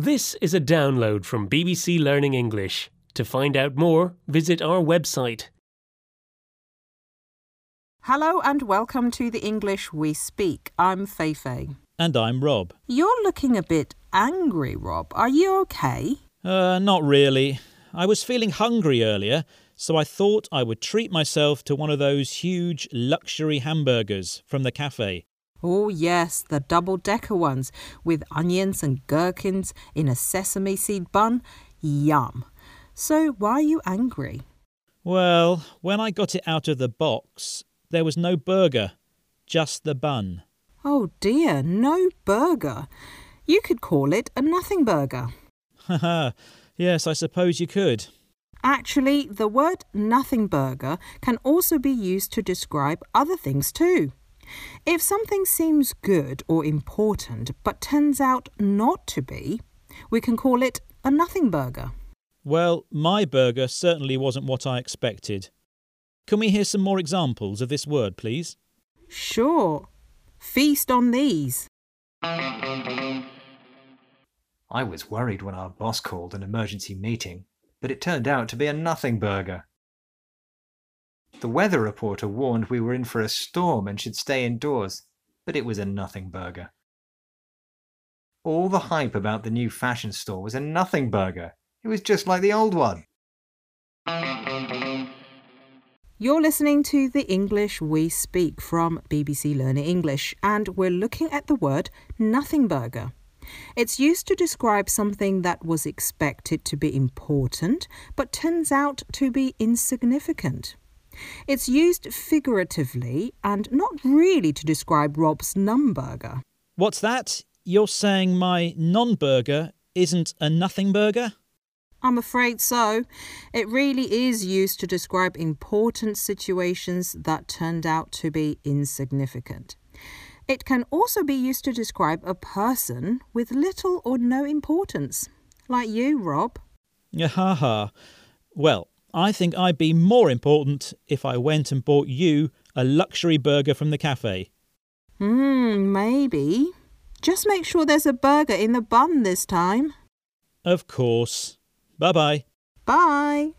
This is a download from BBC Learning English. To find out more, visit our website. Hello and welcome to the English We Speak. I'm Feifei. And I'm Rob. You're looking a bit angry, Rob. Are you okay? Uh, not really. I was feeling hungry earlier, so I thought I would treat myself to one of those huge luxury hamburgers from the cafe. Oh, yes, the double decker ones with onions and gherkins in a sesame seed bun. Yum. So, why are you angry? Well, when I got it out of the box, there was no burger, just the bun. Oh dear, no burger. You could call it a nothing burger. Haha, yes, I suppose you could. Actually, the word nothing burger can also be used to describe other things too. If something seems good or important but turns out not to be, we can call it a nothing burger. Well, my burger certainly wasn't what I expected. Can we hear some more examples of this word, please? Sure. Feast on these. I was worried when our boss called an emergency meeting, but it turned out to be a nothing burger. The weather reporter warned we were in for a storm and should stay indoors, but it was a nothing burger. All the hype about the new fashion store was a nothing burger. It was just like the old one. You're listening to the English We Speak from BBC Learning English, and we're looking at the word nothing burger. It's used to describe something that was expected to be important but turns out to be insignificant. It's used figuratively and not really to describe Rob's numburger. What's that? You're saying my non burger isn't a nothing burger? I'm afraid so. It really is used to describe important situations that turned out to be insignificant. It can also be used to describe a person with little or no importance, like you, Rob. Yeah, Ha ha. Well, I think I'd be more important if I went and bought you a luxury burger from the cafe. Hmm, maybe. Just make sure there's a burger in the bun this time. Of course. Bye bye. Bye.